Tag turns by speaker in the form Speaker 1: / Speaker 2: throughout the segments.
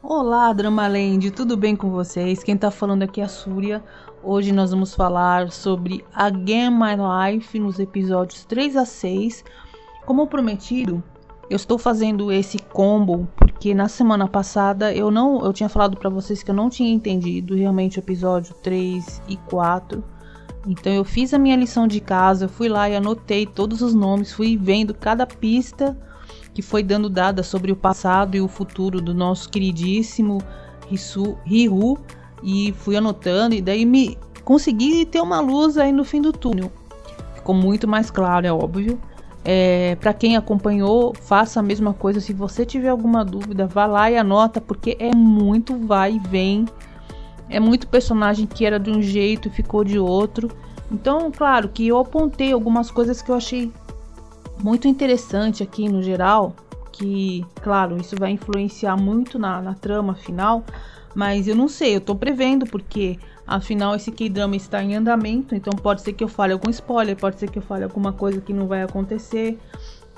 Speaker 1: Olá, Dramaland, tudo bem com vocês? Quem tá falando aqui é a Súria. Hoje nós vamos falar sobre Again My Life nos episódios 3 a 6. Como prometido, eu estou fazendo esse combo porque na semana passada eu não, eu tinha falado para vocês que eu não tinha entendido realmente o episódio 3 e 4. Então eu fiz a minha lição de casa, eu fui lá e anotei todos os nomes, fui vendo cada pista que foi dando dada sobre o passado e o futuro do nosso queridíssimo Risu, Rihu e fui anotando e daí me consegui ter uma luz aí no fim do túnel. Ficou muito mais claro, é óbvio. É, para quem acompanhou, faça a mesma coisa. Se você tiver alguma dúvida, vá lá e anota, porque é muito vai e vem. É muito personagem que era de um jeito e ficou de outro. Então, claro que eu apontei algumas coisas que eu achei muito interessante aqui no geral. Que, claro, isso vai influenciar muito na, na trama final. Mas eu não sei, eu tô prevendo, porque afinal esse K-drama está em andamento, então pode ser que eu fale algum spoiler, pode ser que eu fale alguma coisa que não vai acontecer,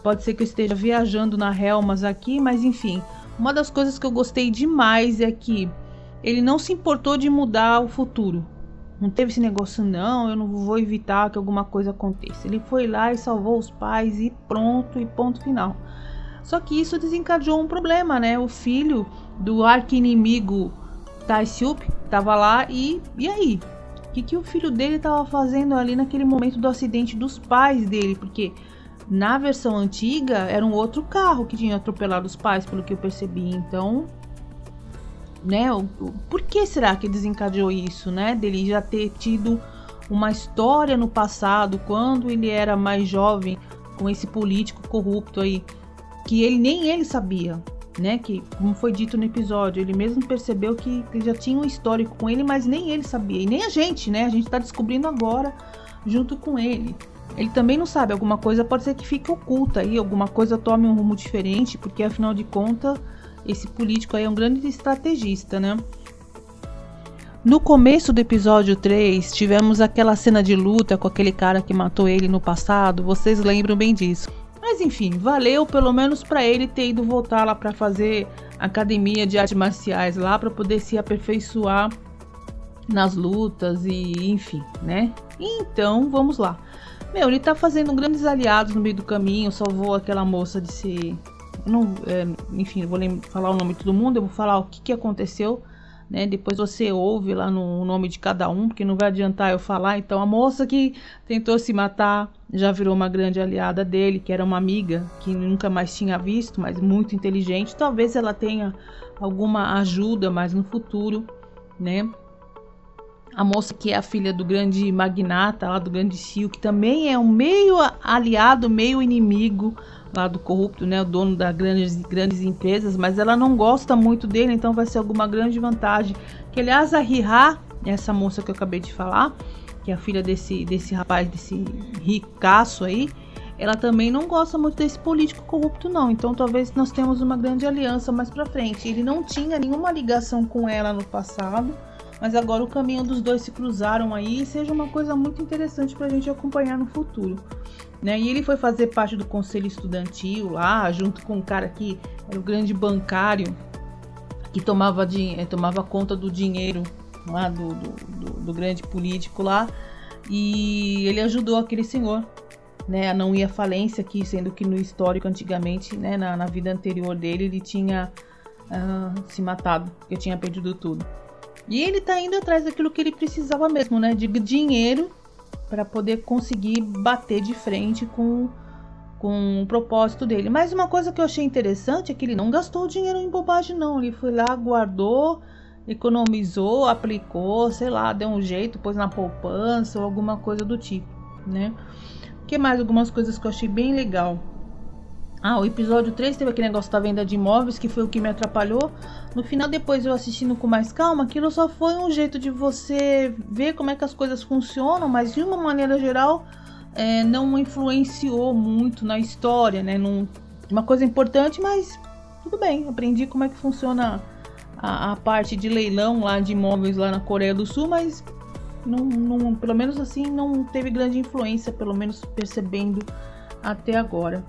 Speaker 1: pode ser que eu esteja viajando na Helmas aqui, mas enfim. Uma das coisas que eu gostei demais é que ele não se importou de mudar o futuro. Não teve esse negócio, não, eu não vou evitar que alguma coisa aconteça. Ele foi lá e salvou os pais e pronto, e ponto final. Só que isso desencadeou um problema, né? O filho do arqui-inimigo Taisiup tava lá e. E aí? O que, que o filho dele tava fazendo ali naquele momento do acidente dos pais dele? Porque na versão antiga era um outro carro que tinha atropelado os pais, pelo que eu percebi. Então, né? O, por que será que desencadeou isso, né? Dele já ter tido uma história no passado, quando ele era mais jovem, com esse político corrupto aí, que ele nem ele sabia, né? Que, como foi dito no episódio, ele mesmo percebeu que, que já tinha um histórico com ele, mas nem ele sabia, e nem a gente, né? A gente tá descobrindo agora junto com ele. Ele também não sabe, alguma coisa pode ser que fique oculta aí, alguma coisa tome um rumo diferente, porque afinal de contas, esse político aí é um grande estrategista, né? No começo do episódio 3, tivemos aquela cena de luta com aquele cara que matou ele no passado, vocês lembram bem disso. Mas enfim, valeu pelo menos para ele ter ido voltar lá para fazer academia de artes marciais lá para poder se aperfeiçoar nas lutas e enfim, né? Então, vamos lá. Meu, ele tá fazendo grandes aliados no meio do caminho, salvou aquela moça de ser. Não, é, enfim, vou falar o nome de todo mundo, eu vou falar o que, que aconteceu, né? Depois você ouve lá no nome de cada um, porque não vai adiantar eu falar. Então, a moça que tentou se matar já virou uma grande aliada dele, que era uma amiga que nunca mais tinha visto, mas muito inteligente. Talvez ela tenha alguma ajuda mais no futuro, né? A moça que é a filha do grande magnata lá do grande Sil, que também é um meio aliado, meio inimigo lá do corrupto, né, o dono das grandes, grandes empresas, mas ela não gosta muito dele, então vai ser alguma grande vantagem. Que aliás a Riha, essa moça que eu acabei de falar, que é a filha desse desse rapaz, desse ricaço aí, ela também não gosta muito desse político corrupto não. Então talvez nós tenhamos uma grande aliança mais para frente. Ele não tinha nenhuma ligação com ela no passado mas agora o caminho dos dois se cruzaram aí e seja uma coisa muito interessante para a gente acompanhar no futuro. Né? E ele foi fazer parte do conselho estudantil lá, junto com um cara que era o grande bancário que tomava, eh, tomava conta do dinheiro lá do, do, do, do grande político lá. E ele ajudou aquele senhor né, a não ir à falência, aqui, sendo que no histórico antigamente, né, na, na vida anterior dele, ele tinha uh, se matado, porque tinha perdido tudo. E ele tá indo atrás daquilo que ele precisava mesmo, né? De dinheiro para poder conseguir bater de frente com, com o propósito dele. Mas uma coisa que eu achei interessante é que ele não gastou dinheiro em bobagem, não. Ele foi lá, guardou, economizou, aplicou, sei lá, deu um jeito, pôs na poupança ou alguma coisa do tipo, né? Que mais? Algumas coisas que eu achei bem legal. Ah, o episódio 3 teve aquele negócio da venda de imóveis que foi o que me atrapalhou. No final, depois eu assistindo com mais calma, aquilo só foi um jeito de você ver como é que as coisas funcionam, mas de uma maneira geral é, não influenciou muito na história, né? Num, uma coisa importante, mas tudo bem, aprendi como é que funciona a, a parte de leilão lá de imóveis lá na Coreia do Sul, mas não, não, pelo menos assim, não teve grande influência, pelo menos percebendo até agora.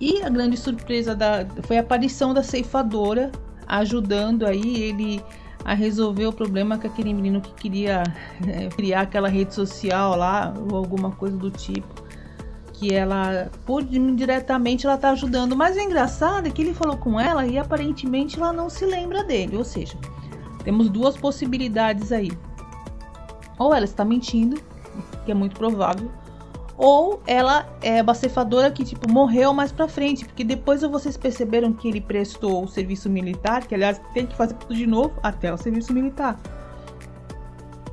Speaker 1: E a grande surpresa da, foi a aparição da ceifadora, ajudando aí ele a resolver o problema com aquele menino que queria é, criar aquela rede social lá, ou alguma coisa do tipo. Que ela, por diretamente, ela tá ajudando. Mas o engraçado é que ele falou com ela e aparentemente ela não se lembra dele. Ou seja, temos duas possibilidades aí. Ou ela está mentindo, que é muito provável, ou ela é uma ceifadora que tipo morreu mais para frente, porque depois vocês perceberam que ele prestou o serviço militar, que aliás tem que fazer tudo de novo até o serviço militar.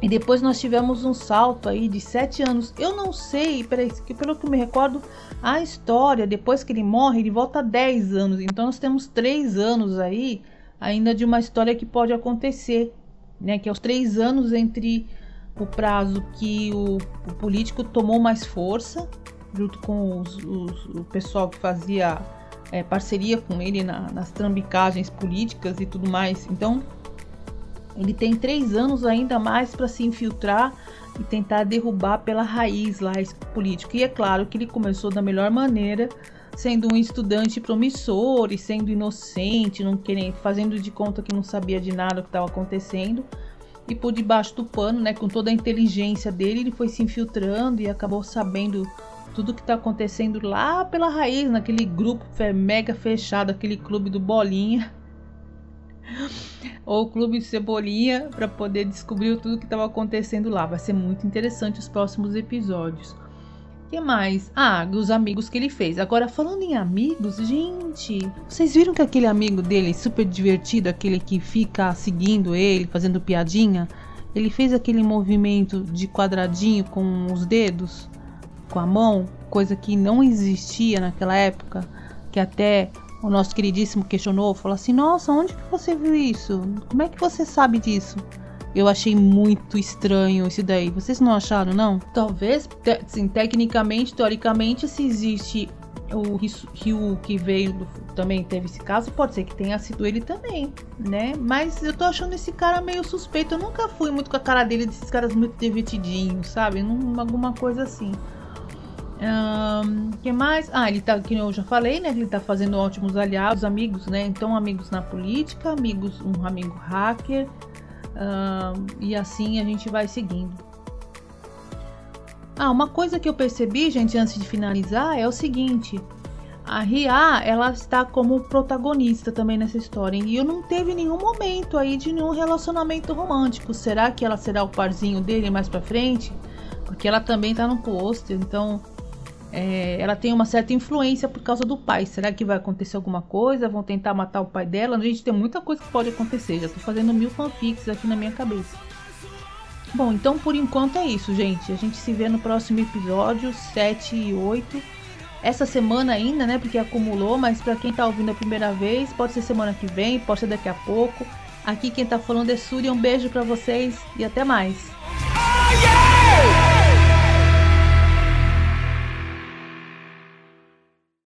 Speaker 1: E depois nós tivemos um salto aí de sete anos. Eu não sei, peraí, pelo que me recordo, a história, depois que ele morre, ele volta 10 anos. Então nós temos três anos aí ainda de uma história que pode acontecer, né? Que é os três anos entre o prazo que o, o político tomou mais força, junto com os, os, o pessoal que fazia é, parceria com ele na, nas trambicagens políticas e tudo mais. Então, ele tem três anos ainda mais para se infiltrar e tentar derrubar pela raiz lá esse político. E é claro que ele começou da melhor maneira, sendo um estudante promissor e sendo inocente, não querendo, fazendo de conta que não sabia de nada o que estava acontecendo e por debaixo do pano, né, com toda a inteligência dele, ele foi se infiltrando e acabou sabendo tudo que está acontecendo lá pela raiz, naquele grupo mega fechado, aquele clube do Bolinha. Ou o clube de Cebolinha, para poder descobrir tudo que estava acontecendo lá. Vai ser muito interessante os próximos episódios que mais? Ah, os amigos que ele fez. Agora, falando em amigos, gente, vocês viram que aquele amigo dele, super divertido, aquele que fica seguindo ele, fazendo piadinha, ele fez aquele movimento de quadradinho com os dedos, com a mão, coisa que não existia naquela época, que até o nosso queridíssimo questionou, falou assim: Nossa, onde que você viu isso? Como é que você sabe disso? Eu achei muito estranho isso daí. Vocês não acharam, não? Talvez, te, sim, tecnicamente, teoricamente, se existe o Ryu que veio do, também teve esse caso, pode ser que tenha sido ele também, né? Mas eu tô achando esse cara meio suspeito. Eu nunca fui muito com a cara dele, desses caras muito divertidinhos, sabe? Num, alguma coisa assim. Um, que mais? Ah, ele tá, que eu já falei, né? Ele tá fazendo ótimos aliados, amigos, né? Então, amigos na política, amigos, um amigo hacker, E assim a gente vai seguindo. Ah, uma coisa que eu percebi, gente, antes de finalizar, é o seguinte: a Ria, ela está como protagonista também nessa história. E eu não teve nenhum momento aí de nenhum relacionamento romântico. Será que ela será o parzinho dele mais pra frente? Porque ela também tá no pôster, então é, ela tem uma certa influência por causa do pai. Será que vai acontecer alguma coisa? Vão tentar matar o pai dela? A gente tem muita coisa que pode acontecer. Já tô fazendo mil fanfics aqui na minha cabeça. Bom, então por enquanto é isso, gente. A gente se vê no próximo episódio 7 e 8. Essa semana ainda, né? Porque acumulou, mas para quem tá ouvindo a primeira vez, pode ser semana que vem, pode ser daqui a pouco. Aqui quem tá falando é Surya. Um beijo para vocês e até mais. Oh, yeah!